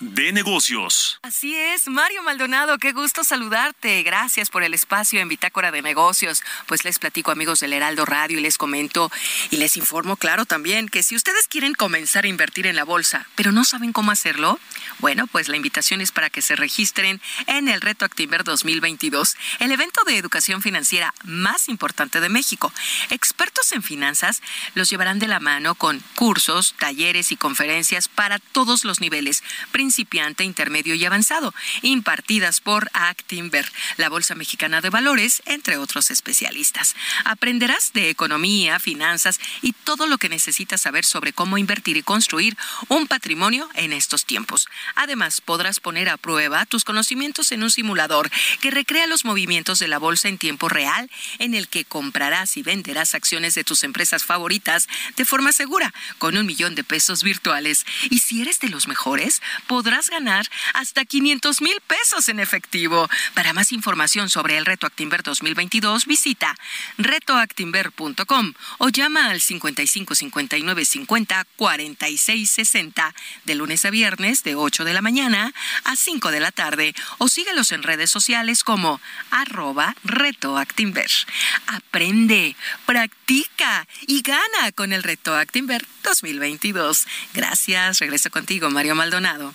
de negocios. Así es, Mario Maldonado, qué gusto saludarte. Gracias por el espacio en Bitácora de Negocios. Pues les platico amigos del Heraldo Radio y les comento y les informo, claro, también que si ustedes quieren comenzar a invertir en la bolsa, pero no saben cómo hacerlo, bueno, pues la invitación es para que se registren en el Reto Activer 2022, el evento de educación financiera más importante de México. Expertos en finanzas los llevarán de la mano con cursos, talleres y conferencias para todos los niveles principiante, intermedio y avanzado, impartidas por Actinver, la Bolsa Mexicana de Valores, entre otros especialistas. Aprenderás de economía, finanzas y todo lo que necesitas saber sobre cómo invertir y construir un patrimonio en estos tiempos. Además, podrás poner a prueba tus conocimientos en un simulador que recrea los movimientos de la bolsa en tiempo real, en el que comprarás y venderás acciones de tus empresas favoritas de forma segura, con un millón de pesos virtuales. Y si eres de los mejores, ganar hasta 500 mil pesos en efectivo. Para más información sobre el Reto Actimber 2022, visita retoactimber.com o llama al 55 59 50 46 60 de lunes a viernes de 8 de la mañana a 5 de la tarde o síguelos en redes sociales como arroba retoactimber. Aprende, practica y gana con el Reto Actimber 2022. Gracias, regreso contigo, Mario Maldonado.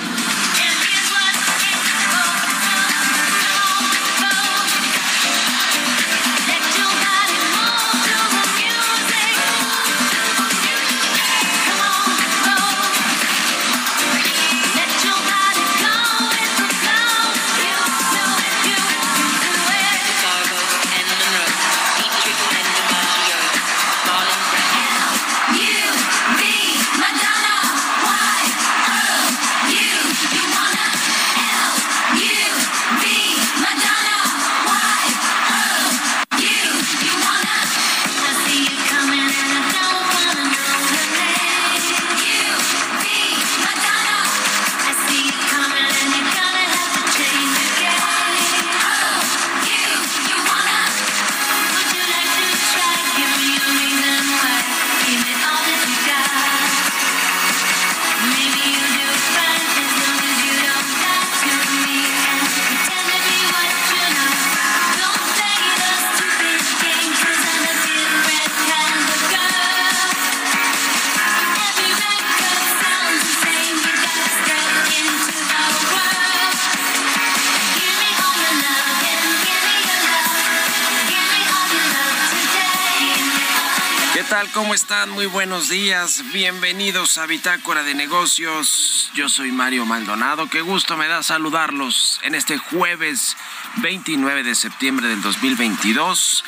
Muy buenos días. Bienvenidos a Bitácora de Negocios. Yo soy Mario Maldonado. Qué gusto me da saludarlos en este jueves 29 de septiembre del 2022.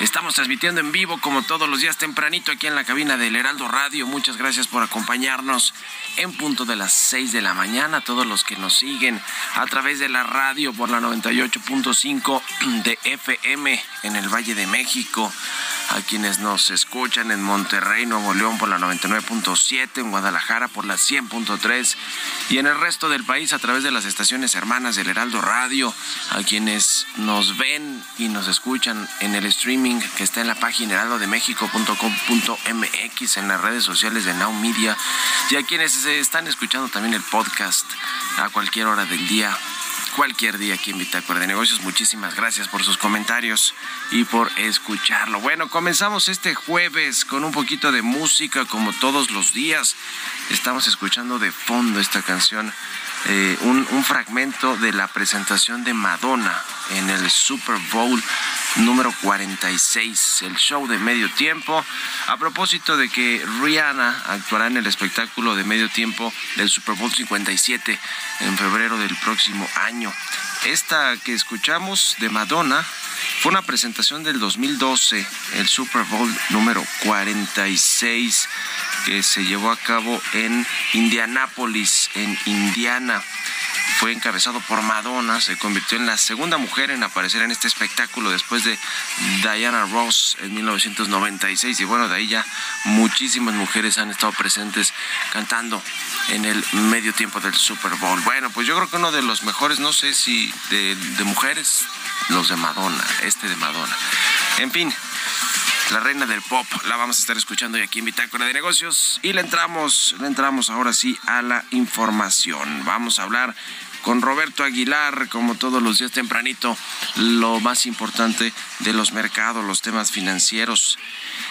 Estamos transmitiendo en vivo como todos los días tempranito aquí en la cabina del Heraldo Radio. Muchas gracias por acompañarnos en punto de las 6 de la mañana. Todos los que nos siguen a través de la radio por la 98.5 de FM en el Valle de México a quienes nos escuchan en Monterrey, Nuevo León por la 99.7, en Guadalajara por la 100.3 y en el resto del país a través de las estaciones hermanas del Heraldo Radio, a quienes nos ven y nos escuchan en el streaming que está en la página heraldodemexico.com.mx, en las redes sociales de Now Media y a quienes están escuchando también el podcast a cualquier hora del día cualquier día aquí en Bitácora de Negocios. Muchísimas gracias por sus comentarios y por escucharlo. Bueno, comenzamos este jueves con un poquito de música como todos los días. Estamos escuchando de fondo esta canción eh, un, un fragmento de la presentación de Madonna en el Super Bowl número 46, el show de medio tiempo. A propósito de que Rihanna actuará en el espectáculo de medio tiempo del Super Bowl 57 en febrero del próximo año. Esta que escuchamos de Madonna fue una presentación del 2012, el Super Bowl número 46, que se llevó a cabo en Indianápolis, en Indiana fue encabezado por Madonna, se convirtió en la segunda mujer en aparecer en este espectáculo después de Diana Ross en 1996 y bueno, de ahí ya muchísimas mujeres han estado presentes cantando en el medio tiempo del Super Bowl. Bueno, pues yo creo que uno de los mejores, no sé si de, de mujeres, los de Madonna, este de Madonna. En fin, la reina del pop. La vamos a estar escuchando hoy aquí en Bitácora de Negocios. Y le entramos, le entramos ahora sí a la información. Vamos a hablar con Roberto Aguilar, como todos los días tempranito, lo más importante de los mercados, los temas financieros.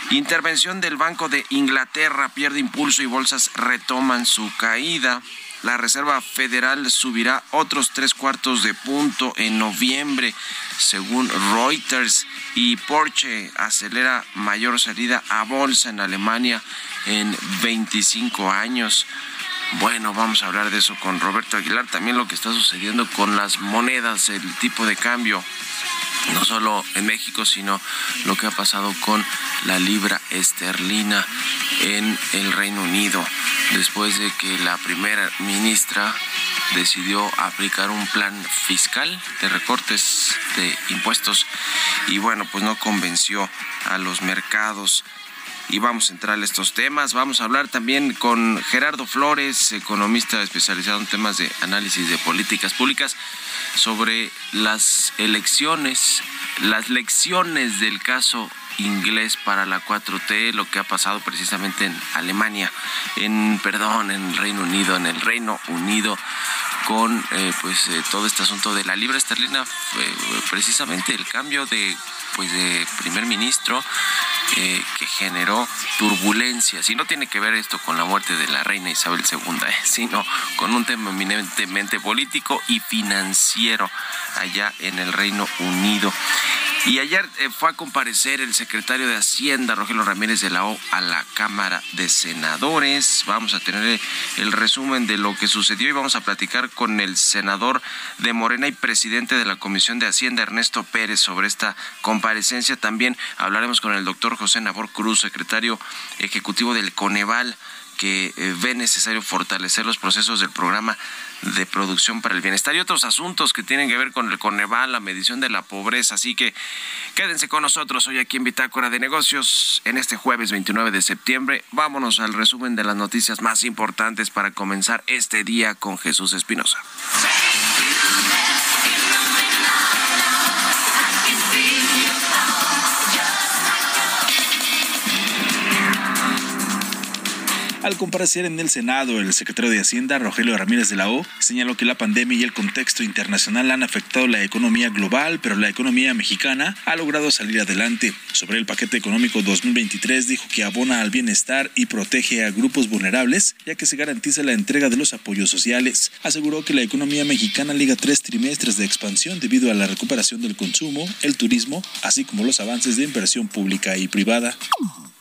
Intervención del Banco de Inglaterra pierde impulso y bolsas retoman su caída. La Reserva Federal subirá otros tres cuartos de punto en noviembre, según Reuters. Y Porsche acelera mayor salida a bolsa en Alemania en 25 años. Bueno, vamos a hablar de eso con Roberto Aguilar. También lo que está sucediendo con las monedas, el tipo de cambio no solo en México, sino lo que ha pasado con la libra esterlina en el Reino Unido, después de que la primera ministra decidió aplicar un plan fiscal de recortes de impuestos y bueno, pues no convenció a los mercados y vamos a entrar a estos temas. Vamos a hablar también con Gerardo Flores, economista especializado en temas de análisis de políticas públicas, sobre las elecciones, las lecciones del caso inglés para la 4T, lo que ha pasado precisamente en Alemania, en perdón, en Reino Unido, en el Reino Unido con eh, pues eh, todo este asunto de la libra esterlina, eh, precisamente el cambio de pues de primer ministro eh, que generó turbulencias. Y no tiene que ver esto con la muerte de la reina Isabel II, eh, sino con un tema eminentemente político y financiero allá en el Reino Unido. Y ayer eh, fue a comparecer el secretario de Hacienda, Rogelio Ramírez de la O, a la Cámara de Senadores. Vamos a tener el resumen de lo que sucedió y vamos a platicar con el senador de Morena y presidente de la Comisión de Hacienda, Ernesto Pérez, sobre esta comparecencia. También hablaremos con el doctor José Nabor Cruz, secretario ejecutivo del Coneval que eh, ve necesario fortalecer los procesos del programa de producción para el bienestar y otros asuntos que tienen que ver con el Coneval, la medición de la pobreza. Así que quédense con nosotros hoy aquí en Bitácora de Negocios en este jueves 29 de septiembre. Vámonos al resumen de las noticias más importantes para comenzar este día con Jesús Espinosa. Al comparecer en el Senado, el secretario de Hacienda, Rogelio Ramírez de la O, señaló que la pandemia y el contexto internacional han afectado la economía global, pero la economía mexicana ha logrado salir adelante. Sobre el paquete económico 2023, dijo que abona al bienestar y protege a grupos vulnerables, ya que se garantiza la entrega de los apoyos sociales. Aseguró que la economía mexicana liga tres trimestres de expansión debido a la recuperación del consumo, el turismo, así como los avances de inversión pública y privada.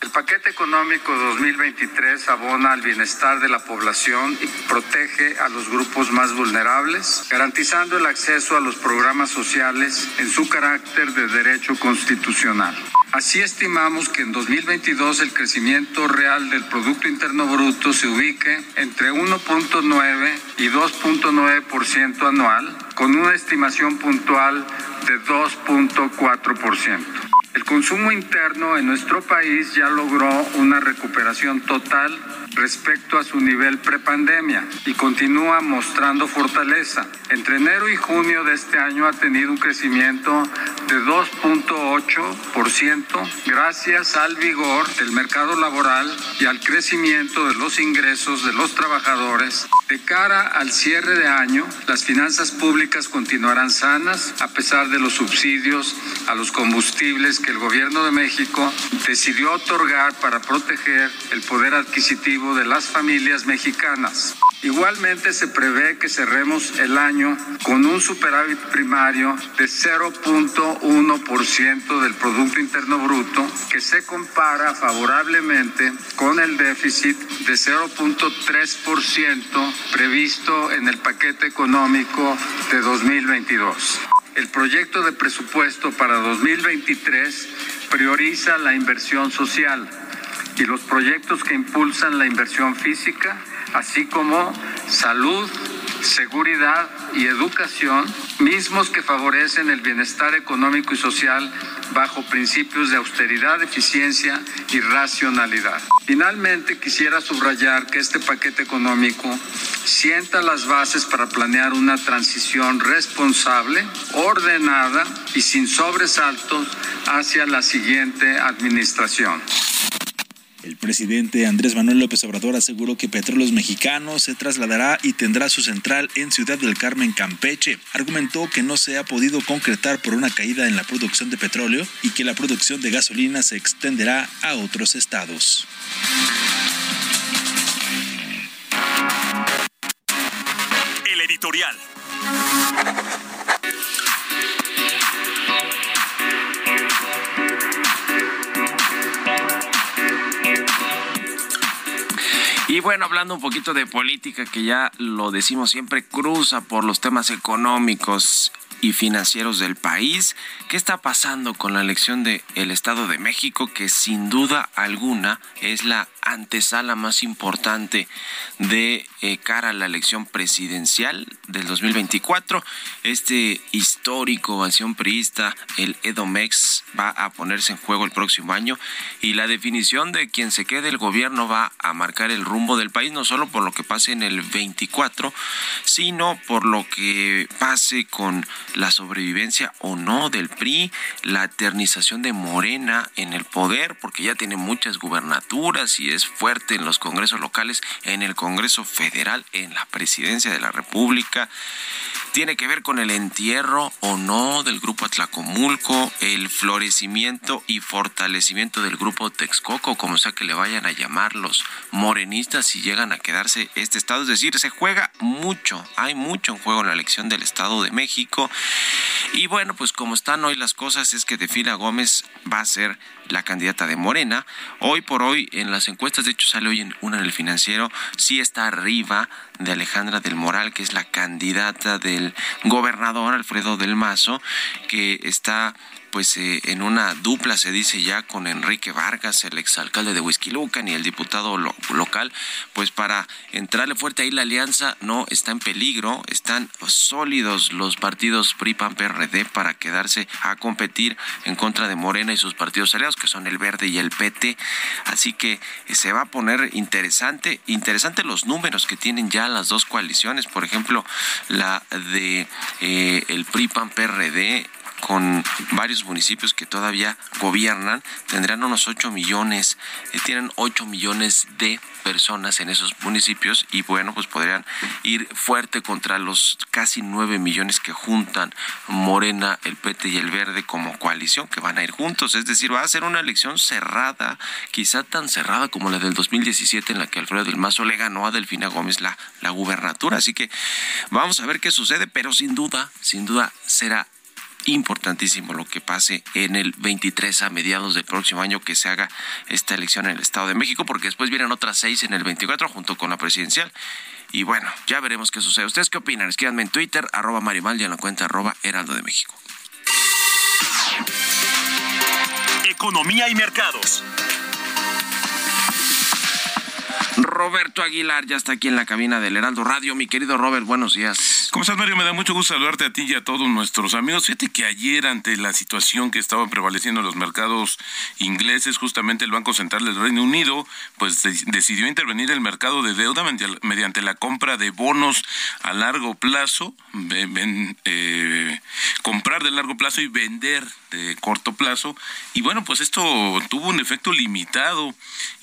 El paquete económico 2023 abona al bienestar de la población y protege a los grupos más vulnerables, garantizando el acceso a los programas sociales en su carácter de derecho constitucional. Así estimamos que en 2022 el crecimiento real del Producto Interno Bruto se ubique entre 1.9 y 2.9% anual, con una estimación puntual de 2.4%. El consumo interno en nuestro país ya logró una recuperación total respecto a su nivel prepandemia y continúa mostrando fortaleza. Entre enero y junio de este año ha tenido un crecimiento de 2.8% gracias al vigor del mercado laboral y al crecimiento de los ingresos de los trabajadores. De cara al cierre de año, las finanzas públicas continuarán sanas a pesar de los subsidios a los combustibles que el gobierno de México decidió otorgar para proteger el poder adquisitivo de las familias mexicanas. Igualmente se prevé que cerremos el año con un superávit primario de 0.1% del Producto Interno Bruto, que se compara favorablemente con el déficit de 0.3% previsto en el paquete económico de 2022. El proyecto de presupuesto para 2023 prioriza la inversión social y los proyectos que impulsan la inversión física, así como salud, seguridad y educación, mismos que favorecen el bienestar económico y social bajo principios de austeridad, eficiencia y racionalidad. Finalmente, quisiera subrayar que este paquete económico sienta las bases para planear una transición responsable, ordenada y sin sobresaltos hacia la siguiente administración. El presidente Andrés Manuel López Obrador aseguró que Petróleos Mexicanos se trasladará y tendrá su central en Ciudad del Carmen, Campeche. Argumentó que no se ha podido concretar por una caída en la producción de petróleo y que la producción de gasolina se extenderá a otros estados. El editorial. Y bueno, hablando un poquito de política, que ya lo decimos siempre, cruza por los temas económicos y financieros del país. ¿Qué está pasando con la elección del el Estado de México, que sin duda alguna es la antesala más importante de eh, cara a la elección presidencial del 2024? Este histórico acción priista, el EDOMEX, va a ponerse en juego el próximo año y la definición de quien se quede el gobierno va a marcar el rumbo del país, no solo por lo que pase en el 24, sino por lo que pase con la sobrevivencia o no del PRI, la eternización de Morena en el poder, porque ya tiene muchas gubernaturas y es fuerte en los congresos locales, en el Congreso Federal, en la presidencia de la República. Tiene que ver con el entierro o no del grupo Atlacomulco, el florecimiento y fortalecimiento del grupo Texcoco, como sea que le vayan a llamar los morenistas si llegan a quedarse este estado. Es decir, se juega mucho, hay mucho en juego en la elección del Estado de México. Y bueno, pues como están hoy las cosas es que Defila Gómez va a ser la candidata de Morena. Hoy por hoy en las encuestas, de hecho sale hoy en una en el financiero, sí está arriba de Alejandra del Moral, que es la candidata del gobernador Alfredo del Mazo, que está pues eh, en una dupla se dice ya con Enrique Vargas, el exalcalde de Huizquilucan y el diputado local, pues para entrarle fuerte ahí la alianza no está en peligro, están sólidos los partidos PRI PAN PRD para quedarse a competir en contra de Morena y sus partidos aliados que son el Verde y el PT, así que eh, se va a poner interesante, interesante los números que tienen ya las dos coaliciones, por ejemplo, la de eh, el PRI PAN PRD con varios municipios que todavía gobiernan, tendrán unos 8 millones, eh, tienen 8 millones de personas en esos municipios y bueno, pues podrían ir fuerte contra los casi 9 millones que juntan Morena, el PT y el Verde como coalición, que van a ir juntos. Es decir, va a ser una elección cerrada, quizá tan cerrada como la del 2017 en la que Alfredo del Mazo le ganó a Delfina Gómez la, la gubernatura. Así que vamos a ver qué sucede, pero sin duda, sin duda será importantísimo lo que pase en el 23 a mediados del próximo año que se haga esta elección en el Estado de México, porque después vienen otras seis en el 24 junto con la presidencial. Y bueno, ya veremos qué sucede. ¿Ustedes qué opinan? Escríbanme en Twitter, arroba Marimal y en la cuenta arroba Heraldo de México. Economía y mercados. Roberto Aguilar ya está aquí en la cabina del Heraldo Radio. Mi querido Robert, buenos días. ¿Cómo estás, Mario? Me da mucho gusto saludarte a ti y a todos nuestros amigos. Fíjate que ayer, ante la situación que estaba prevaleciendo en los mercados ingleses, justamente el Banco Central del Reino Unido, pues decidió intervenir el mercado de deuda mediante la compra de bonos a largo plazo, eh, comprar de largo plazo y vender de corto plazo. Y bueno, pues esto tuvo un efecto limitado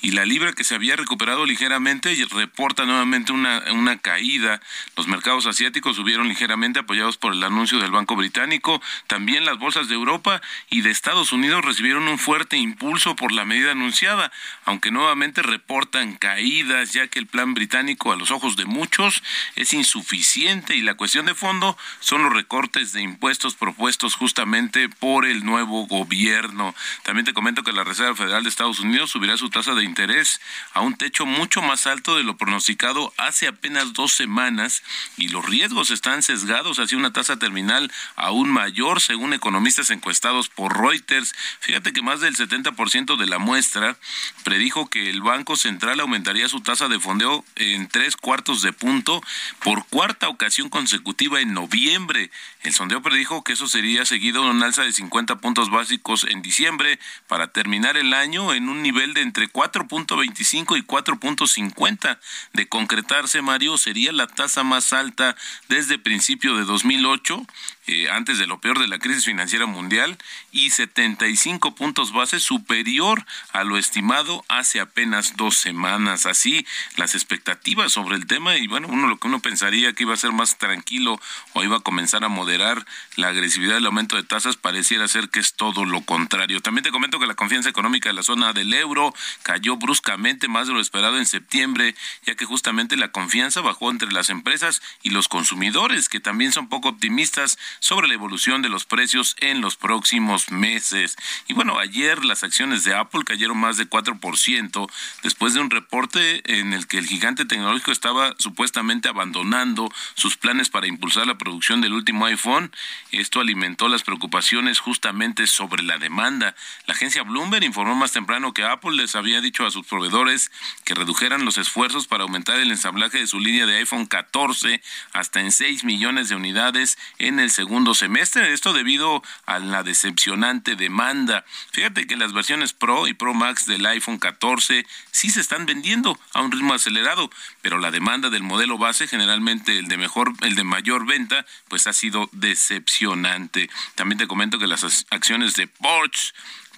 y la libra que se había recuperado ligeramente reporta nuevamente una, una caída. Los mercados asiáticos subieron ligeramente apoyados por el anuncio del Banco Británico. También las bolsas de Europa y de Estados Unidos recibieron un fuerte impulso por la medida anunciada, aunque nuevamente reportan caídas ya que el plan británico a los ojos de muchos es insuficiente y la cuestión de fondo son los recortes de impuestos propuestos justamente por el nuevo gobierno. También te comento que la Reserva Federal de Estados Unidos subirá su tasa de interés a un techo mucho más alto de lo pronosticado hace apenas dos semanas y los riesgos están sesgados hacia una tasa terminal aún mayor según economistas encuestados por Reuters. Fíjate que más del 70% de la muestra predijo que el Banco Central aumentaría su tasa de fondeo en tres cuartos de punto por cuarta ocasión consecutiva en noviembre. El sondeo predijo que eso sería seguido de un alza de 50 puntos básicos en diciembre para terminar el año en un nivel de entre 4.25 y 4.50. De concretarse, Mario, sería la tasa más alta desde principio de 2008 eh, antes de lo peor de la crisis financiera mundial y 75 puntos base superior a lo estimado hace apenas dos semanas. Así, las expectativas sobre el tema y bueno, uno lo que uno pensaría que iba a ser más tranquilo o iba a comenzar a moderar la agresividad del aumento de tasas pareciera ser que es todo lo contrario. También te comento que la confianza económica de la zona del euro cayó bruscamente más de lo esperado en septiembre, ya que justamente la confianza bajó entre las empresas y los consumidores, que también son poco optimistas sobre la evolución de los precios en los próximos meses. Y bueno, ayer las acciones de Apple cayeron más de 4% después de un reporte en el que el gigante tecnológico estaba supuestamente abandonando sus planes para impulsar la producción del último iPhone. Esto alimentó las preocupaciones justamente sobre la demanda. La agencia Bloomberg informó más temprano que Apple les había dicho a sus proveedores que redujeran los esfuerzos para aumentar el ensamblaje de su línea de iPhone 14 hasta en 6 millones de unidades en el segundo semestre. Esto debido a la decepcionante demanda. Fíjate que las versiones Pro y Pro Max del iPhone 14 sí se están vendiendo a un ritmo acelerado, pero la demanda del modelo base, generalmente el de mejor, el de mayor venta, pues ha sido decepcionante. También te comento que las acciones de Porsche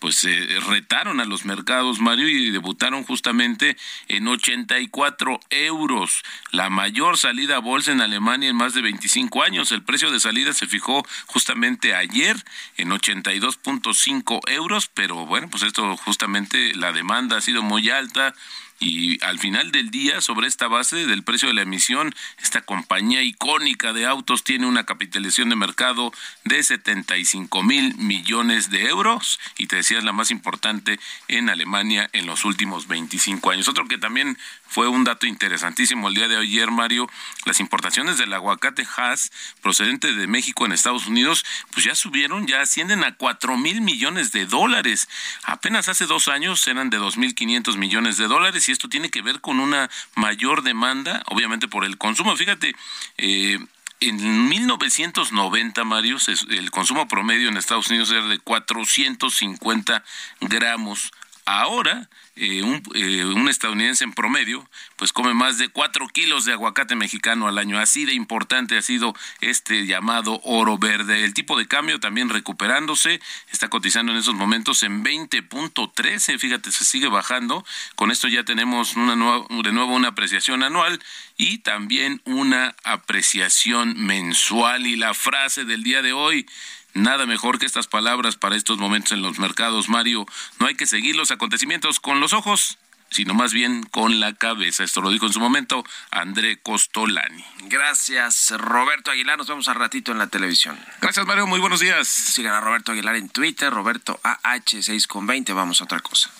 pues eh, retaron a los mercados, Mario, y debutaron justamente en 84 euros, la mayor salida a bolsa en Alemania en más de 25 años. El precio de salida se fijó justamente ayer en 82.5 euros, pero bueno, pues esto justamente la demanda ha sido muy alta y al final del día, sobre esta base del precio de la emisión, esta compañía icónica de autos tiene una capitalización de mercado de 75 mil millones de euros y te decía es la más importante en Alemania en los últimos 25 años. Otro que también fue un dato interesantísimo el día de ayer, Mario, las importaciones del aguacate Hass procedente de México en Estados Unidos, pues ya subieron, ya ascienden a 4 mil millones de dólares. Apenas hace dos años eran de 2.500 millones de dólares y esto tiene que ver con una mayor demanda, obviamente por el consumo. Fíjate, eh, en 1990, Mario, el consumo promedio en Estados Unidos era de 450 gramos. Ahora eh, un, eh, un, estadounidense en promedio, pues come más de cuatro kilos de aguacate mexicano al año. Así de importante ha sido este llamado oro verde. El tipo de cambio también recuperándose, está cotizando en esos momentos en 20.13, fíjate, se sigue bajando. Con esto ya tenemos una nueva, de nuevo una apreciación anual y también una apreciación mensual. Y la frase del día de hoy, Nada mejor que estas palabras para estos momentos en los mercados, Mario. No hay que seguir los acontecimientos con los ojos, sino más bien con la cabeza. Esto lo dijo en su momento André Costolani. Gracias, Roberto Aguilar. Nos vemos al ratito en la televisión. Gracias, Mario. Muy buenos días. Sigan a Roberto Aguilar en Twitter, Roberto AH6 con 20. Vamos a otra cosa.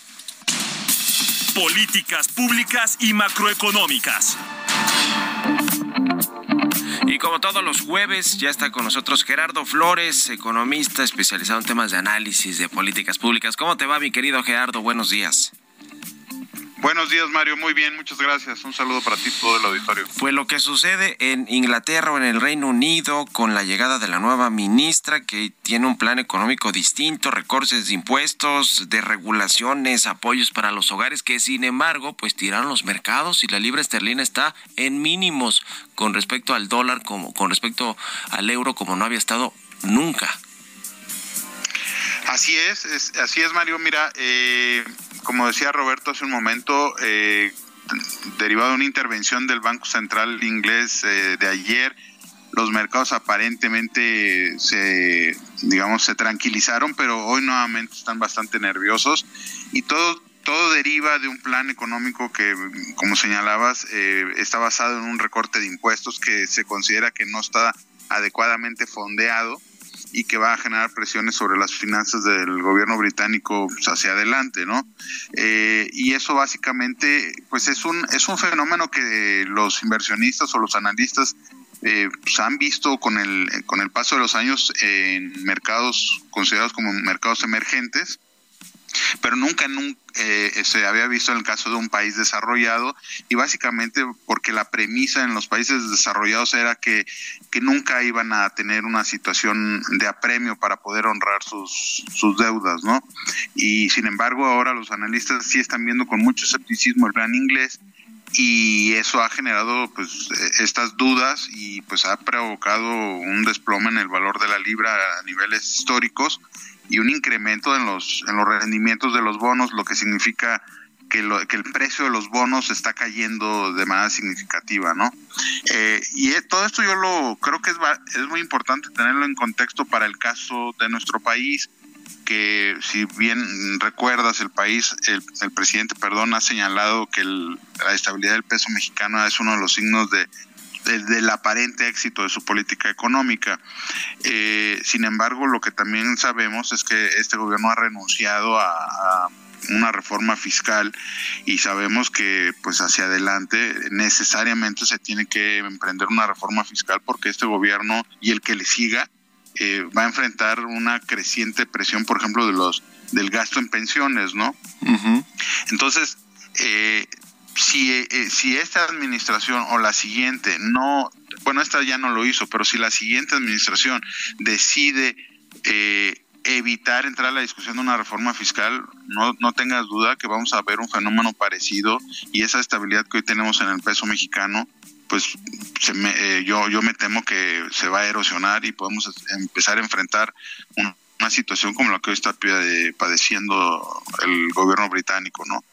Políticas públicas y macroeconómicas. Y como todos los jueves, ya está con nosotros Gerardo Flores, economista especializado en temas de análisis de políticas públicas. ¿Cómo te va, mi querido Gerardo? Buenos días. Buenos días, Mario. Muy bien, muchas gracias. Un saludo para ti, todo el auditorio. Pues lo que sucede en Inglaterra o en el Reino Unido con la llegada de la nueva ministra que tiene un plan económico distinto, recortes de impuestos, de regulaciones, apoyos para los hogares, que sin embargo, pues tiraron los mercados y la libra esterlina está en mínimos con respecto al dólar, como con respecto al euro, como no había estado nunca. Así es, así es Mario. Mira, eh, como decía Roberto hace un momento, eh, derivado de una intervención del Banco Central inglés eh, de ayer, los mercados aparentemente se, digamos, se tranquilizaron, pero hoy nuevamente están bastante nerviosos y todo todo deriva de un plan económico que, como señalabas, eh, está basado en un recorte de impuestos que se considera que no está adecuadamente fondeado y que va a generar presiones sobre las finanzas del gobierno británico pues, hacia adelante, ¿no? Eh, y eso básicamente, pues es un es un fenómeno que los inversionistas o los analistas eh, pues, han visto con el con el paso de los años en mercados considerados como mercados emergentes pero nunca, nunca eh, se había visto en el caso de un país desarrollado y básicamente porque la premisa en los países desarrollados era que, que nunca iban a tener una situación de apremio para poder honrar sus, sus deudas, ¿no? Y sin embargo ahora los analistas sí están viendo con mucho escepticismo el plan inglés y eso ha generado pues estas dudas y pues ha provocado un desplome en el valor de la libra a niveles históricos y un incremento en los, en los rendimientos de los bonos, lo que significa que, lo, que el precio de los bonos está cayendo de manera significativa, ¿no? Eh, y todo esto yo lo creo que es, es muy importante tenerlo en contexto para el caso de nuestro país, que si bien recuerdas el país, el, el presidente, perdón, ha señalado que la estabilidad del peso mexicano es uno de los signos de del aparente éxito de su política económica. Eh, sin embargo, lo que también sabemos es que este gobierno ha renunciado a, una reforma fiscal y sabemos que pues hacia adelante necesariamente se tiene que emprender una reforma fiscal porque este gobierno y el que le siga eh, va a enfrentar una creciente presión, por ejemplo, de los del gasto en pensiones, ¿no? Entonces, eh, si, eh, si esta administración o la siguiente no, bueno, esta ya no lo hizo, pero si la siguiente administración decide eh, evitar entrar a la discusión de una reforma fiscal, no, no tengas duda que vamos a ver un fenómeno parecido y esa estabilidad que hoy tenemos en el peso mexicano, pues se me, eh, yo, yo me temo que se va a erosionar y podemos empezar a enfrentar un una situación como la que hoy está padeciendo el gobierno británico, ¿no?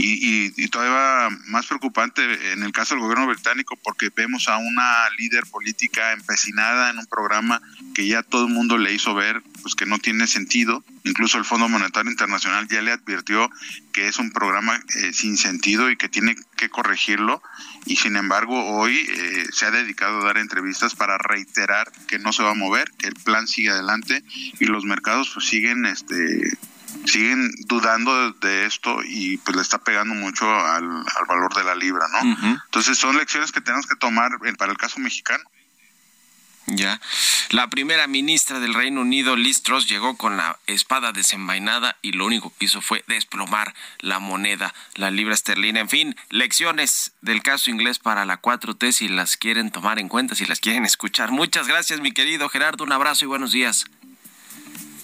y, y, todavía más preocupante en el caso del gobierno británico porque vemos a una líder política empecinada en un programa que ya todo el mundo le hizo ver pues que no tiene sentido. Incluso el Fondo Monetario Internacional ya le advirtió que es un programa eh, sin sentido y que tiene que corregirlo. Y sin embargo, hoy eh, se ha dedicado a dar entrevistas para reiterar que no se va a mover, que el plan sigue adelante y los mercados pues, siguen este siguen dudando de esto y pues le está pegando mucho al, valor de la libra, ¿no? Entonces son lecciones que tenemos que tomar para el caso mexicano. Ya. La primera ministra del Reino Unido, Liz Truss, llegó con la espada desenvainada y lo único que hizo fue desplomar la moneda, la libra esterlina. En fin, lecciones del caso inglés para la 4T si las quieren tomar en cuenta, si las quieren escuchar. Muchas gracias, mi querido Gerardo. Un abrazo y buenos días.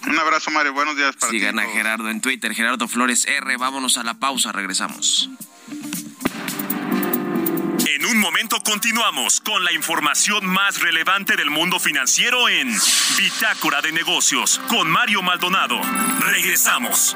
Un abrazo, Mario. Buenos días para Sigan a Gerardo en Twitter, Gerardo Flores R. Vámonos a la pausa, regresamos. En un momento continuamos con la información más relevante del mundo financiero en Bitácora de Negocios con Mario Maldonado. Regresamos.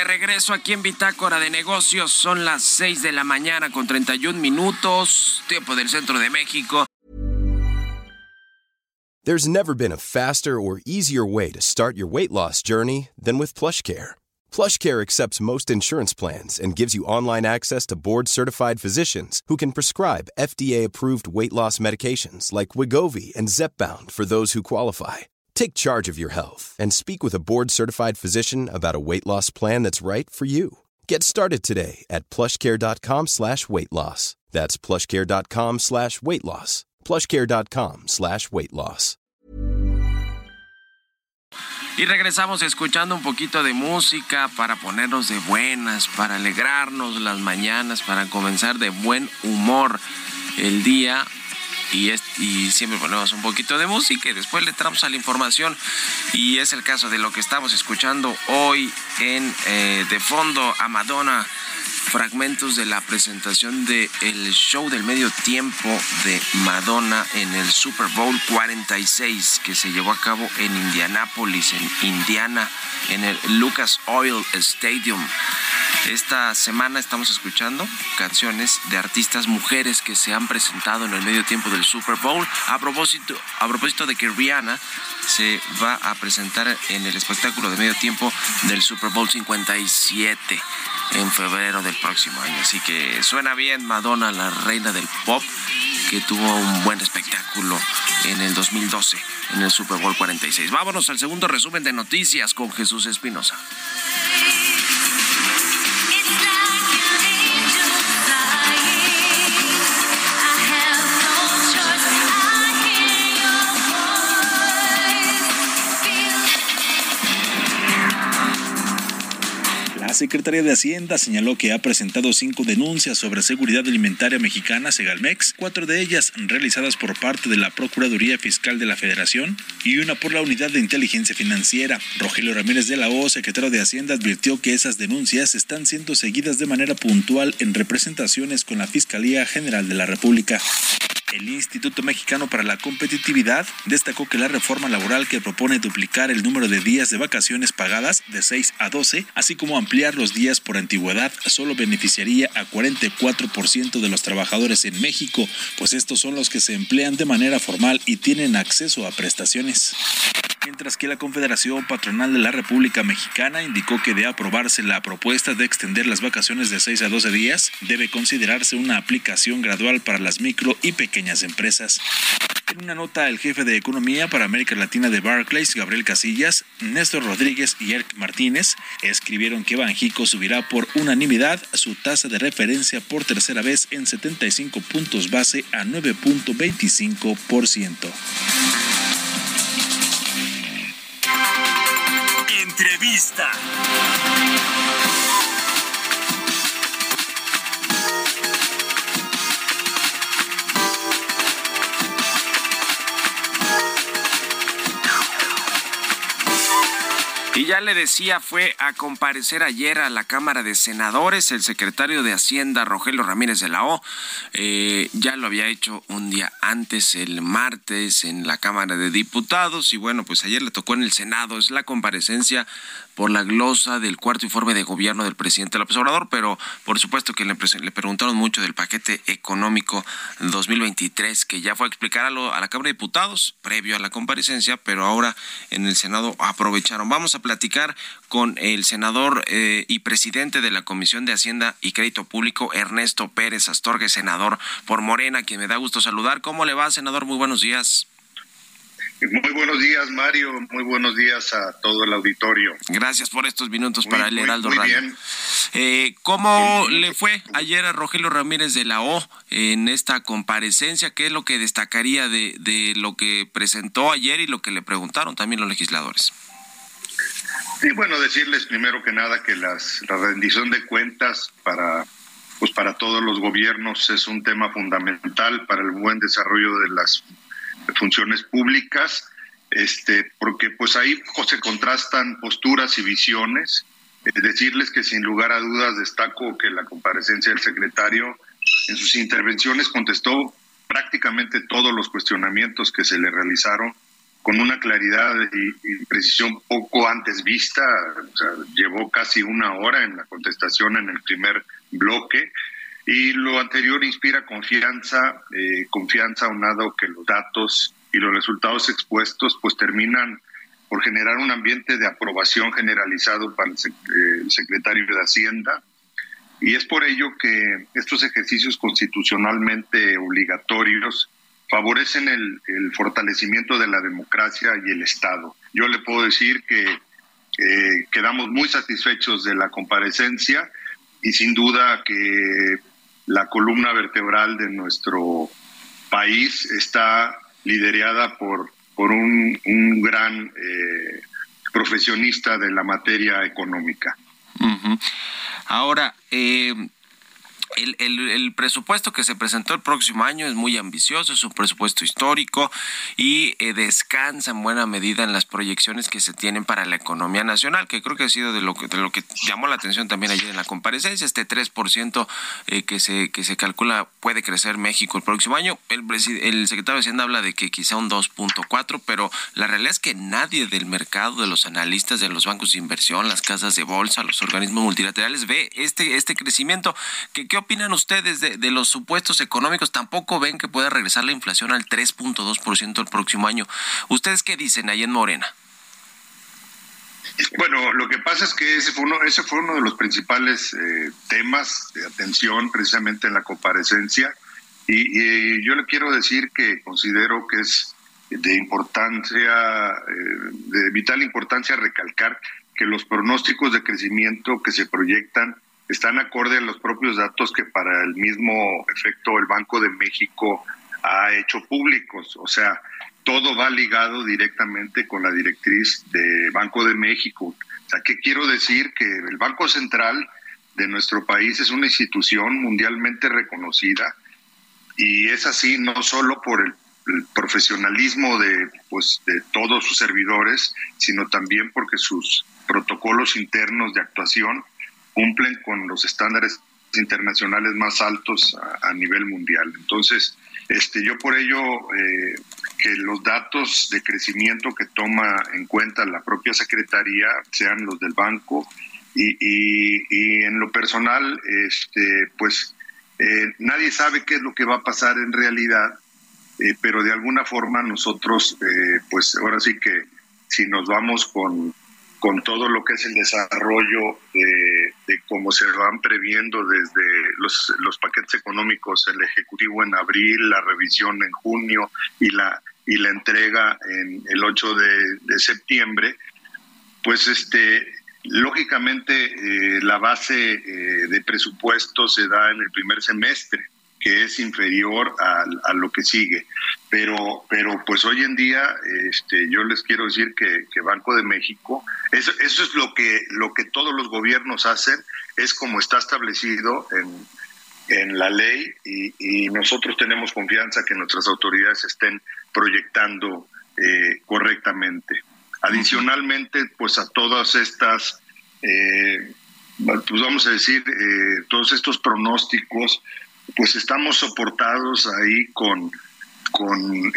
De regreso aquí en Bitácora de Negocios. Son las 6 de la mañana con 31 minutos, tiempo del centro de México. There's never been a faster or easier way to start your weight loss journey than with PlushCare. PlushCare accepts most insurance plans and gives you online access to board-certified physicians who can prescribe FDA-approved weight loss medications like Wigovi and Zepbound for those who qualify. Take charge of your health and speak with a board-certified physician about a weight loss plan that's right for you. Get started today at plushcare.com slash weight loss. That's plushcare.com slash weight loss. plushcare.com slash weight loss. Y regresamos escuchando un poquito de música para ponernos de buenas, para alegrarnos las mañanas, para comenzar de buen humor el día y, y siempre ponemos un poquito de música y después le entramos a la información y es el caso de lo que estamos escuchando hoy en eh, de fondo a Madonna fragmentos de la presentación del el show del medio tiempo de Madonna en el Super Bowl 46 que se llevó a cabo en Indianápolis, en Indiana, en el Lucas Oil Stadium. Esta semana estamos escuchando canciones de artistas mujeres que se han presentado en el medio tiempo del Super Bowl. A propósito, a propósito de que Rihanna se va a presentar en el espectáculo de medio tiempo del Super Bowl 57 en febrero del próximo año. Así que suena bien Madonna, la reina del pop, que tuvo un buen espectáculo en el 2012 en el Super Bowl 46. Vámonos al segundo resumen de noticias con Jesús Espinosa. La Secretaría de Hacienda señaló que ha presentado cinco denuncias sobre seguridad alimentaria mexicana, Segalmex, cuatro de ellas realizadas por parte de la Procuraduría Fiscal de la Federación y una por la Unidad de Inteligencia Financiera. Rogelio Ramírez de la O, secretario de Hacienda, advirtió que esas denuncias están siendo seguidas de manera puntual en representaciones con la Fiscalía General de la República. El Instituto Mexicano para la Competitividad destacó que la reforma laboral que propone duplicar el número de días de vacaciones pagadas de 6 a 12, así como ampliar los días por antigüedad, solo beneficiaría a 44% de los trabajadores en México, pues estos son los que se emplean de manera formal y tienen acceso a prestaciones. Mientras que la Confederación Patronal de la República Mexicana indicó que de aprobarse la propuesta de extender las vacaciones de 6 a 12 días, debe considerarse una aplicación gradual para las micro y pequeñas empresas. En una nota, el jefe de Economía para América Latina de Barclays, Gabriel Casillas, Néstor Rodríguez y Eric Martínez, escribieron que Banjico subirá por unanimidad su tasa de referencia por tercera vez en 75 puntos base a 9.25%. Entrevista. Y ya le decía, fue a comparecer ayer a la Cámara de Senadores el secretario de Hacienda, Rogelio Ramírez de la O. Eh, ya lo había hecho un día antes, el martes, en la Cámara de Diputados. Y bueno, pues ayer le tocó en el Senado. Es la comparecencia por la glosa del cuarto informe de gobierno del presidente López Obrador, pero por supuesto que le, le preguntaron mucho del paquete económico 2023, que ya fue a explicar a, lo, a la Cámara de Diputados previo a la comparecencia, pero ahora en el Senado aprovecharon. Vamos a platicar con el senador eh, y presidente de la Comisión de Hacienda y Crédito Público, Ernesto Pérez Astorgue, senador por Morena, quien me da gusto saludar. ¿Cómo le va, senador? Muy buenos días. Muy buenos días, Mario. Muy buenos días a todo el auditorio. Gracias por estos minutos para el Heraldo muy Radio. Bien. Eh, ¿Cómo le fue ayer a Rogelio Ramírez de la O en esta comparecencia? ¿Qué es lo que destacaría de, de lo que presentó ayer y lo que le preguntaron también los legisladores? Sí, bueno, decirles primero que nada que las, la rendición de cuentas para pues para todos los gobiernos es un tema fundamental para el buen desarrollo de las funciones públicas, este, porque pues ahí se contrastan posturas y visiones. decirles que sin lugar a dudas destaco que la comparecencia del secretario en sus intervenciones contestó prácticamente todos los cuestionamientos que se le realizaron con una claridad y, precisión poco antes vista. llevó casi una hora en la contestación en el primer bloque. Y lo anterior inspira confianza, eh, confianza aunado que los datos y los resultados expuestos pues terminan por generar un ambiente de aprobación generalizado para el, eh, secretario de Hacienda. Y es por ello que estos ejercicios constitucionalmente obligatorios favorecen el, fortalecimiento de la democracia y el Estado. Yo le puedo decir que eh, quedamos muy satisfechos de la comparecencia y sin duda que la columna vertebral de nuestro país está liderada por, por un, gran eh, profesionista de la materia económica. Ahora, eh, el, el, presupuesto que se presentó el próximo año es muy ambicioso, es un presupuesto histórico y eh, descansa en buena medida en las proyecciones que se tienen para la economía nacional, que creo que ha sido de lo que, de lo que llamó la atención también ayer en la comparecencia, este 3% eh, que, se, que se calcula puede crecer México el próximo año. El, el secretario de Hacienda habla de que quizá un 2.4, pero la realidad es que nadie del mercado, de los analistas, de los bancos de inversión, las casas de bolsa, los organismos multilaterales ve este, este crecimiento. que ¿Qué opinan ustedes de, los supuestos económicos? Tampoco ven que pueda regresar la inflación al 3.2% el próximo año. ¿Ustedes qué dicen ahí en Morena? Bueno, lo que pasa es que ese fue uno, ese fue uno de los principales eh, temas de atención precisamente en la comparecencia. Y, yo le quiero decir que considero que es de importancia, eh, de vital importancia recalcar que los pronósticos de crecimiento que se proyectan están acorde a los propios datos que para el mismo efecto el Banco de México ha hecho públicos. O sea, todo va ligado directamente con la directriz de Banco de México. O sea, ¿qué quiero decir? Que el Banco Central de nuestro país es una institución mundialmente reconocida y es así no solo por el, profesionalismo de, pues, de todos sus servidores, sino también porque sus protocolos internos de actuación cumplen con los estándares internacionales más altos a, nivel mundial. Entonces, este, yo por ello eh, que los datos de crecimiento que toma en cuenta la propia Secretaría sean los del banco y, y, en lo personal, este, pues eh, nadie sabe qué es lo que va a pasar en realidad, eh, pero de alguna forma nosotros, pues ahora sí que si nos vamos con con todo lo que es el desarrollo de, cómo se van previendo desde los, los, paquetes económicos, el Ejecutivo en abril, la revisión en junio y la, y la entrega en el 8 de, septiembre, pues este, lógicamente eh, la base eh, de presupuesto se da en el primer semestre que es inferior a, lo que sigue. Pero, pero pues hoy en día este, yo les quiero decir que, Banco de México, eso, eso es lo que, lo que todos los gobiernos hacen, es como está establecido en, en la ley y, y, nosotros tenemos confianza que nuestras autoridades estén proyectando eh, correctamente. Adicionalmente, pues a todas estas, eh, pues vamos a decir, eh, todos estos pronósticos pues estamos soportados ahí con, con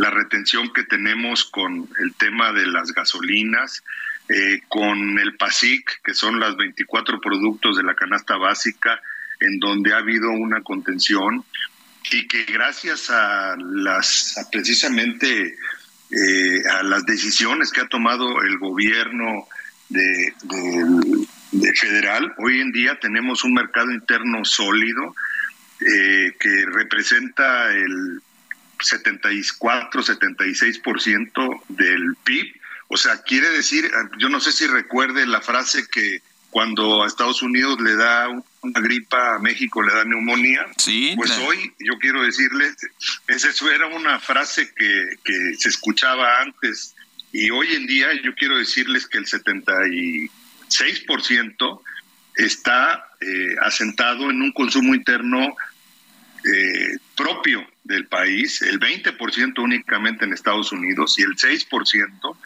la retención que tenemos con el tema de las gasolinas, eh, con el PASIC, que son las 24 productos de la canasta básica, en donde ha habido una contención y que gracias a las precisamente eh, a las decisiones que ha tomado el gobierno de, de federal, hoy en día tenemos un mercado interno sólido eh, que representa el 74-76% del PIB. O sea, quiere decir, yo no sé si recuerde la frase que cuando a Estados Unidos le da una gripa, a México le da neumonía. Sí, pues hoy yo quiero decirles, eso era una frase que, que se escuchaba antes y hoy en día yo quiero decirles que el 76% está eh, asentado en un consumo interno eh, propio del país, el 20% únicamente en Estados Unidos y el 6%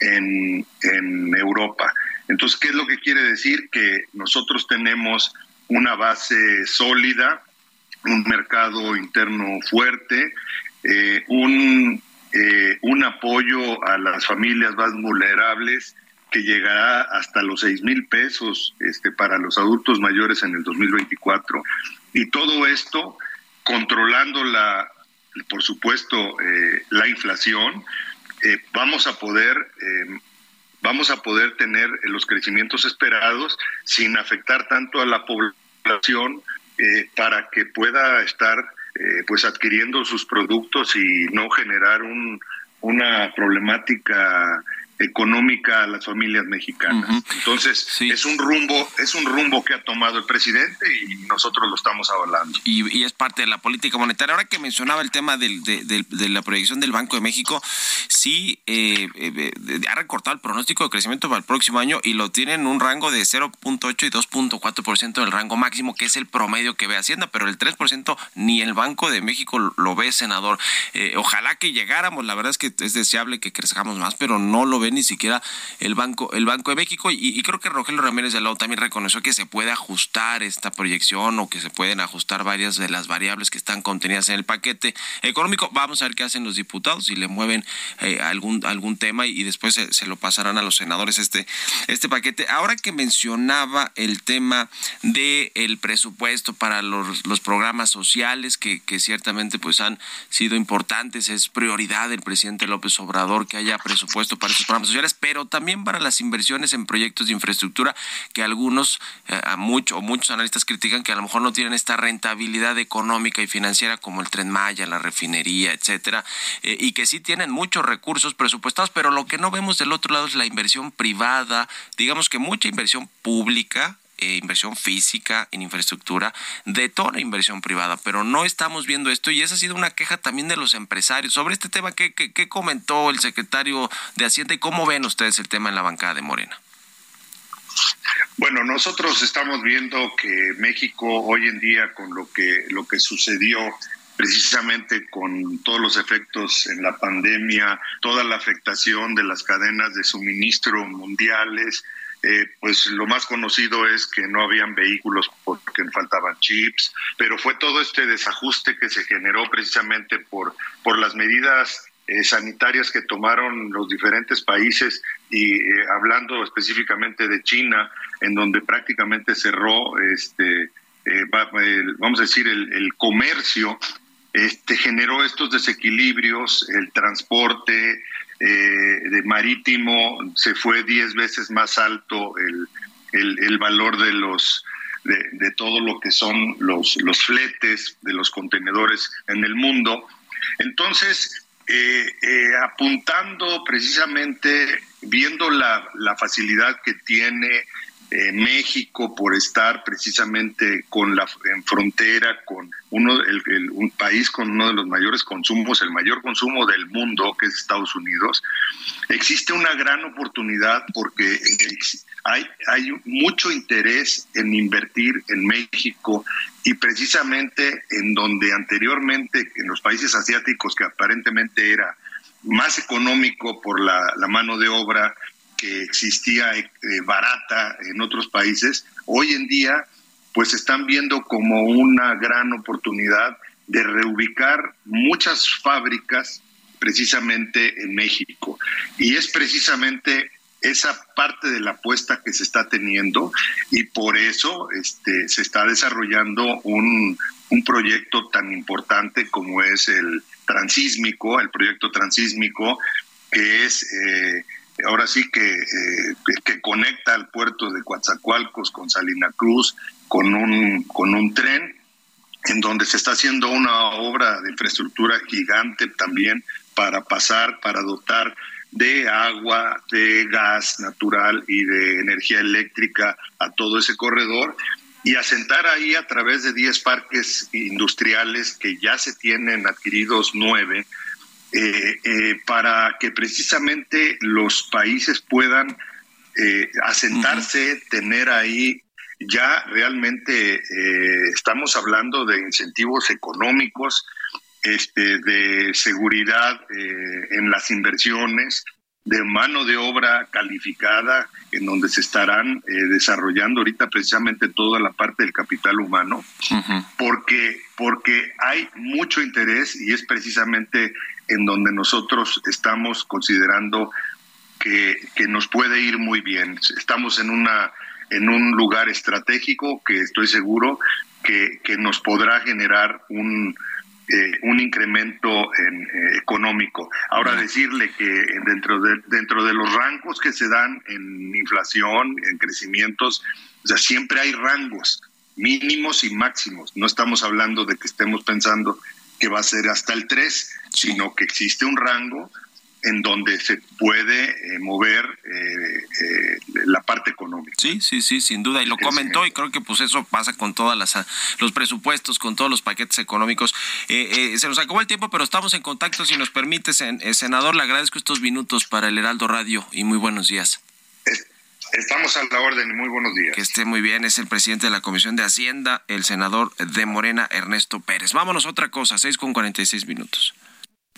en, en Europa. Entonces, ¿qué es lo que quiere decir? Que nosotros tenemos una base sólida, un mercado interno fuerte, eh, un eh, un apoyo a las familias más vulnerables que llegará hasta los seis mil pesos este, para los adultos mayores en el 2024. Y todo esto controlando la, por supuesto, eh, la inflación, eh, vamos a poder vamos a poder tener los crecimientos esperados sin afectar tanto a la población para que pueda estar eh, pues adquiriendo sus productos y no generar un, una problemática económica a las familias mexicanas. Entonces, es un rumbo, es un rumbo que ha tomado el presidente y nosotros lo estamos avalando. Y, es parte de la política monetaria. Ahora que mencionaba el tema del, de, la proyección del Banco de México, sí eh, eh, ha recortado el pronóstico de crecimiento para el próximo año y lo tiene en un rango de 0.8 y 2.4% del rango máximo, que es el promedio que ve Hacienda, pero el 3% ni el Banco de México lo ve, senador. Eh, ojalá que llegáramos, la verdad es que es deseable que crezcamos más, pero no lo ni siquiera el Banco, el Banco de México. Y, creo que Rogelio Ramírez de Lau también reconoció que se puede ajustar esta proyección o que se pueden ajustar varias de las variables que están contenidas en el paquete económico. Vamos a ver qué hacen los diputados, si le mueven eh, algún, algún tema y, después se, lo pasarán a los senadores este, este paquete. Ahora que mencionaba el tema del el presupuesto para los, los programas sociales que, que ciertamente pues han sido importantes, es prioridad del presidente López Obrador que haya presupuesto para estos programas sociales, pero también para las inversiones en proyectos de infraestructura que algunos, eh, a o muchos analistas critican que a lo mejor no tienen esta rentabilidad económica y financiera como el Tren Maya, la refinería, etcétera, eh, y que sí tienen muchos recursos presupuestados, pero lo que no vemos del otro lado es la inversión privada, digamos que mucha inversión pública eh, inversión física en infraestructura, detona inversión privada, pero no estamos viendo esto y esa ha sido una queja también de los empresarios. Sobre este tema, ¿qué, qué, comentó el secretario de Hacienda y cómo ven ustedes el tema en la bancada de Morena? Bueno, nosotros estamos viendo que México hoy en día con lo que lo que sucedió precisamente con todos los efectos en la pandemia, toda la afectación de las cadenas de suministro mundiales, eh, pues lo más conocido es que no habían vehículos porque faltaban chips, pero fue todo este desajuste que se generó precisamente por, por las medidas eh, sanitarias que tomaron los diferentes países y eh, hablando específicamente de China, en donde prácticamente cerró este, vamos a decir, el, el comercio este, generó estos desequilibrios, el transporte, eh, de marítimo se fue 10 veces más alto el, el, valor de los de, todo lo que son los, los fletes de los contenedores en el mundo. Entonces, eh, eh, apuntando precisamente, viendo la, la facilidad que tiene México por estar precisamente con la en frontera con uno el, un país con uno de los mayores consumos, el mayor consumo del mundo, que es Estados Unidos, existe una gran oportunidad porque hay, hay mucho interés en invertir en México y precisamente en donde anteriormente en los países asiáticos que aparentemente era más económico por la, la mano de obra que existía eh, barata en otros países, hoy en día pues están viendo como una gran oportunidad de reubicar muchas fábricas precisamente en México. Y es precisamente esa parte de la apuesta que se está teniendo y por eso este, se está desarrollando un, un proyecto tan importante como es el transísmico, el proyecto transísmico, que es eh, ahora sí que, eh, que conecta al puerto de Coatzacoalcos con Salina Cruz con un, con un tren, en donde se está haciendo una obra de infraestructura gigante también para pasar, para dotar de agua, de gas natural y de energía eléctrica a todo ese corredor y asentar ahí a través de 10 parques industriales que ya se tienen adquiridos nueve, eh, eh, para que precisamente los países puedan eh, asentarse, tener ahí ya realmente estamos hablando de incentivos económicos, este, de seguridad en las inversiones, de mano de obra calificada, en donde se estarán desarrollando ahorita precisamente toda la parte del capital humano, porque, porque hay mucho interés y es precisamente en donde nosotros estamos considerando que, que nos puede ir muy bien. Estamos en, una, en un lugar estratégico que estoy seguro que, que nos podrá generar un, eh, un incremento en, eh, económico. Ahora decirle que dentro de, dentro de los rangos que se dan en inflación, en crecimientos, o sea, siempre hay rangos mínimos y máximos. No estamos hablando de que estemos pensando que va a ser hasta el 3, sino que existe un rango en donde se puede eh, mover eh, eh, la parte económica. Sí, sí, sí, sin duda. Y lo comentó y creo que pues eso pasa con todas las los presupuestos, con todos los paquetes económicos. se nos acabó el tiempo, pero estamos en contacto. Si nos permite, senador, le agradezco estos minutos para el Heraldo Radio y muy buenos días. Estamos a la orden y muy buenos días. Que esté muy bien. Es el presidente de la Comisión de Hacienda, el senador de Morena, Ernesto Pérez. Vámonos a otra cosa, 6 con 46 minutos.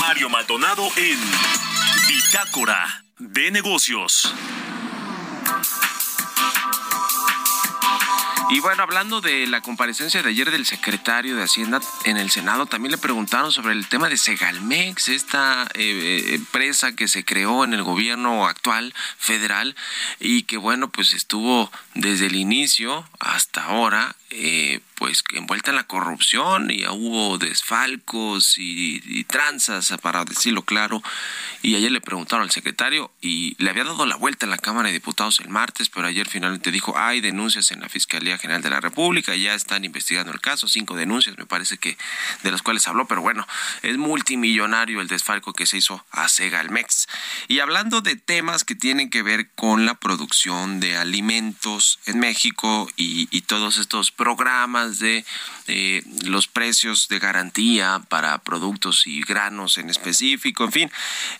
Mario Maldonado en Bitácora de Negocios. Y bueno, hablando de la comparecencia de ayer del secretario de Hacienda en el Senado, también le preguntaron sobre el tema de Segalmex, esta eh, eh, empresa que se creó en el gobierno actual federal y que bueno, pues estuvo desde el inicio hasta ahora eh, pues envuelta en la corrupción y hubo desfalcos y, tranzas, para decirlo claro. Y ayer le preguntaron al secretario y le había dado la vuelta en la Cámara de Diputados el martes, pero ayer finalmente dijo, hay denuncias en la Fiscalía General de la República, ya están investigando el caso, cinco denuncias me parece que de las cuales habló, pero bueno, es multimillonario el desfalco que se hizo a Segalmex. Y hablando de temas que tienen que ver con la producción de alimentos en México y todos estos programas de eh, los precios de garantía para productos y granos en específico, en fin,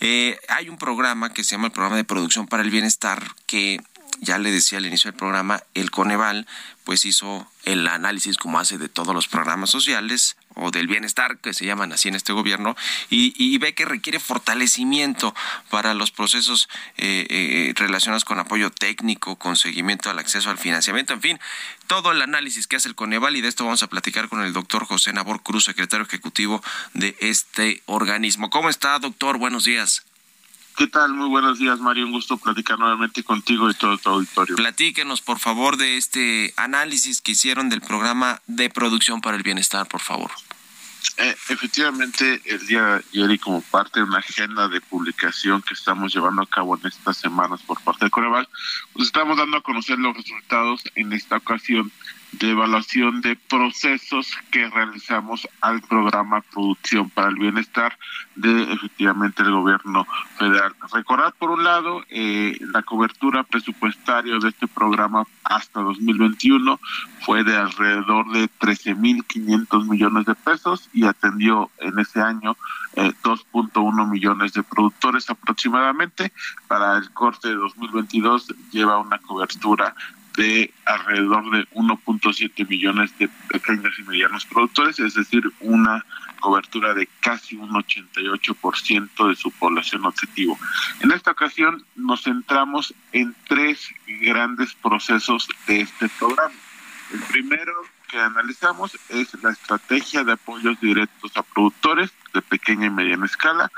eh, hay un programa que se llama el Programa de Producción para el Bienestar que ya le decía al inicio del programa, el Coneval pues hizo el análisis como hace de todos los programas sociales o del bienestar que se llaman así en este gobierno y, ve que requiere fortalecimiento para los procesos eh, eh, relacionados con apoyo técnico, con seguimiento al acceso al financiamiento, en fin, todo el análisis que hace el Coneval y de esto vamos a platicar con el doctor José Nabor Cruz, secretario ejecutivo de este organismo. ¿Cómo está, doctor? Buenos días. ¿Qué tal? Muy buenos días, Mario. Un gusto platicar nuevamente contigo y todo tu auditorio. Platíquenos, por favor, de este análisis que hicieron del programa de producción para el bienestar, por favor. Eh, efectivamente, el día de ayer y como parte de una agenda de publicación que estamos llevando a cabo en estas semanas por parte de Coreval, pues estamos dando a conocer los resultados en esta ocasión de evaluación de procesos que realizamos al programa Producción para el Bienestar de efectivamente el gobierno federal. Recordar por un lado eh, la cobertura presupuestaria de este programa hasta 2021 fue de alrededor de 13.500 millones de pesos y atendió en ese año eh, 2.1 millones de productores aproximadamente. Para el corte de 2022 lleva una cobertura de alrededor de 1.7 millones de pequeños y medianos productores, es decir, una cobertura de casi un 88% de su población objetivo. En esta ocasión nos centramos en tres grandes procesos de este programa. El primero que analizamos es la estrategia de apoyos directos a productores de pequeña y mediana escala,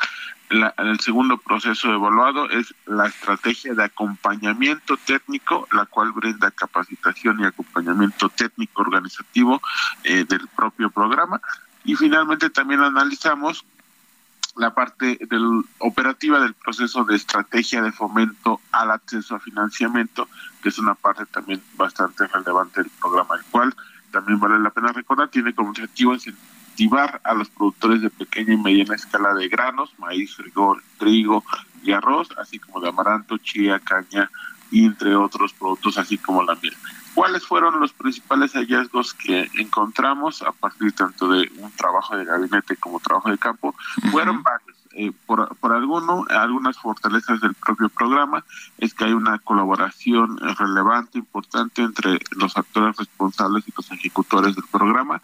el segundo proceso evaluado es la estrategia de acompañamiento técnico, la cual brinda capacitación y acompañamiento técnico organizativo eh, del propio programa. Y finalmente también analizamos la parte del, operativa del proceso de estrategia de fomento al acceso a financiamiento, que es una parte también bastante relevante del programa, el cual también vale la pena recordar, tiene como objetivo incentivar a los productores de pequeña y mediana escala de granos, maíz, frijol, trigo y arroz, así como de amaranto, chía, caña, y entre otros productos así como la miel. ¿Cuáles fueron los principales hallazgos que encontramos a partir tanto de un trabajo de gabinete como trabajo de campo? Fueron varios. Eh, por, por alguno, algunas fortalezas del propio programa es que hay una colaboración relevante, importante entre los actores responsables y los ejecutores del programa.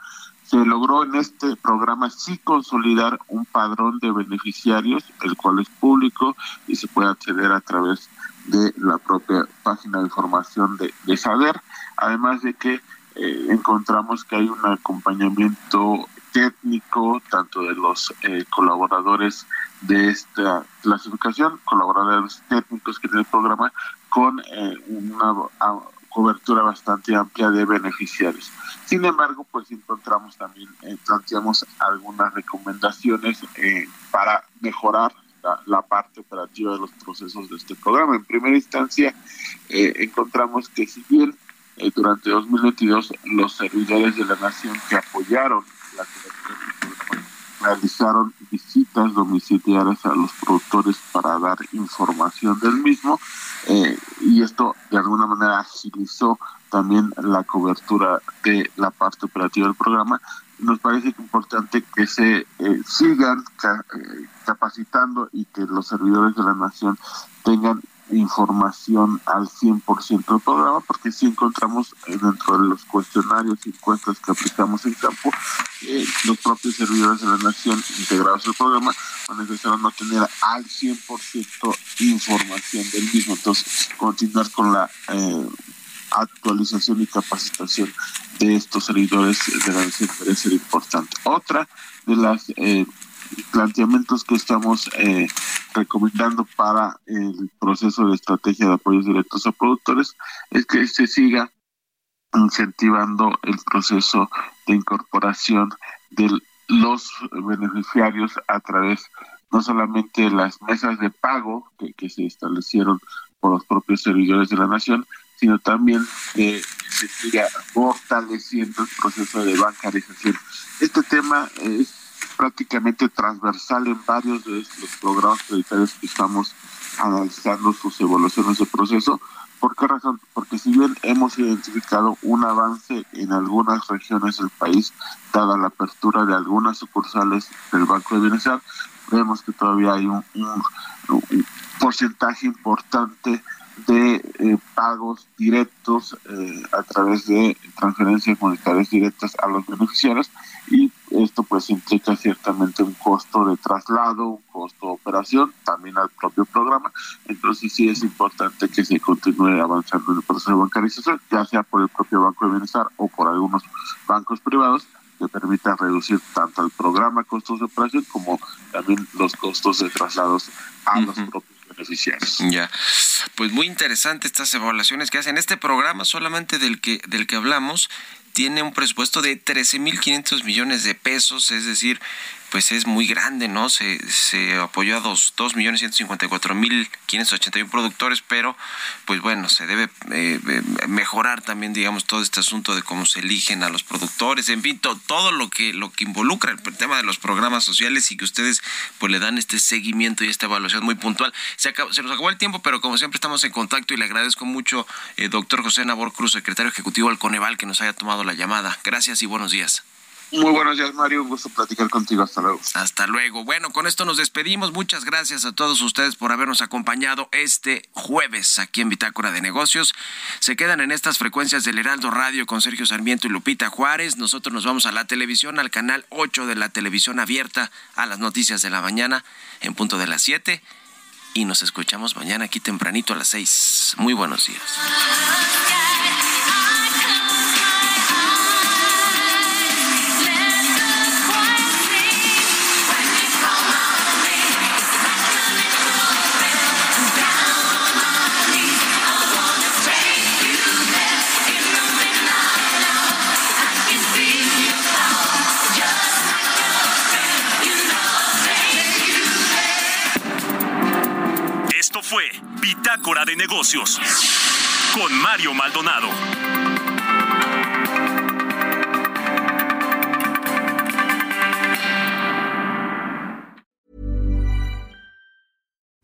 Se logró en este programa sí consolidar un padrón de beneficiarios, el cual es público y se puede acceder a través de la propia página de información de, de Saber, además de que eh, encontramos que hay un acompañamiento técnico tanto de los eh, colaboradores de esta clasificación, colaboradores técnicos que tiene el programa, con eh, una cobertura bastante amplia de beneficiarios. Sin embargo, pues encontramos también, eh, planteamos algunas recomendaciones eh, para mejorar la, parte operativa de los procesos de este programa. En primera instancia, eh, encontramos que si bien eh, durante 2022 los servidores de la nación que apoyaron la cobertura realizaron visitas domiciliarias a los productores para dar información del mismo eh, y esto de alguna manera agilizó también la cobertura de la parte operativa del programa. Nos parece importante que se eh, sigan ca eh, capacitando y que los servidores de la nación tengan información al 100% del programa, porque si encontramos dentro de los cuestionarios y encuestas que aplicamos en campo, eh, los propios servidores de la nación integrados al programa necesitaron no tener al 100% información del mismo. Entonces, continuar con la eh, actualización y capacitación de estos servidores de la nación puede ser importante. Otra de las eh, planteamientos que estamos eh, recomendando para el proceso de estrategia de apoyos directos a productores es que se siga incentivando el proceso de incorporación de los beneficiarios a través no solamente de las mesas de pago que, que se establecieron por los propios servidores de la nación, sino también que se siga fortaleciendo el proceso de bancarización. Este tema es prácticamente transversal en varios de los programas prioritarios que estamos analizando sus evoluciones de proceso. ¿Por qué razón? Porque si bien hemos identificado un avance en algunas regiones del país, dada la apertura de algunas sucursales del Banco de Bienestar, vemos que todavía hay un porcentaje importante de eh, pagos directos eh, a través de transferencias monetarias directas a los beneficiarios y esto pues implica ciertamente un costo de traslado, un costo de operación, también al propio programa. Entonces sí es importante que se continúe avanzando en el proceso de bancarización, ya sea por el propio Banco de Bienestar o por algunos bancos privados que permita reducir tanto el programa costos de operación como también los costos de traslados a uh -huh. los propios beneficiarios. Ya, pues muy interesante estas evaluaciones que hacen. Este programa solamente del que del que hablamos tiene un presupuesto de 13.500 millones de pesos, es decir, pues es muy grande, ¿no? Se, se apoyó a dos, dos millones ciento mil productores, pero pues bueno, se debe eh, mejorar también, digamos, todo este asunto de cómo se eligen a los productores, en fin, to, todo lo que lo que involucra el tema de los programas sociales y que ustedes pues le dan este seguimiento y esta evaluación muy puntual. Se, acabó, se nos acabó el tiempo, pero como siempre estamos en contacto y le agradezco mucho, eh, doctor José Nabor Cruz, secretario ejecutivo del Coneval, que nos haya tomado la llamada. Gracias y buenos días. Muy buenos días, Mario. Un gusto platicar contigo. Hasta luego. Hasta luego. Bueno, con esto nos despedimos. Muchas gracias a todos ustedes por habernos acompañado este jueves aquí en Bitácora de Negocios. Se quedan en estas frecuencias del Heraldo Radio con Sergio Sarmiento y Lupita Juárez. Nosotros nos vamos a la televisión, al canal 8 de la televisión abierta, a las noticias de la mañana, en punto de las 7. Y nos escuchamos mañana aquí tempranito a las 6. Muy buenos días. Bitácora de Negocios con Mario Maldonado.